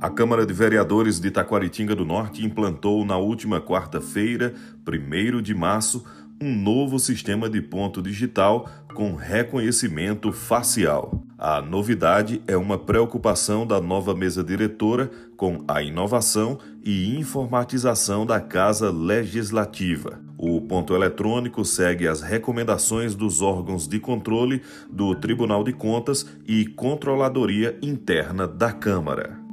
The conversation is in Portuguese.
A Câmara de Vereadores de Taquaritinga do Norte implantou na última quarta-feira, 1 de março, um novo sistema de ponto digital com reconhecimento facial. A novidade é uma preocupação da nova mesa diretora com a inovação e informatização da Casa Legislativa. O ponto eletrônico segue as recomendações dos órgãos de controle do Tribunal de Contas e Controladoria Interna da Câmara.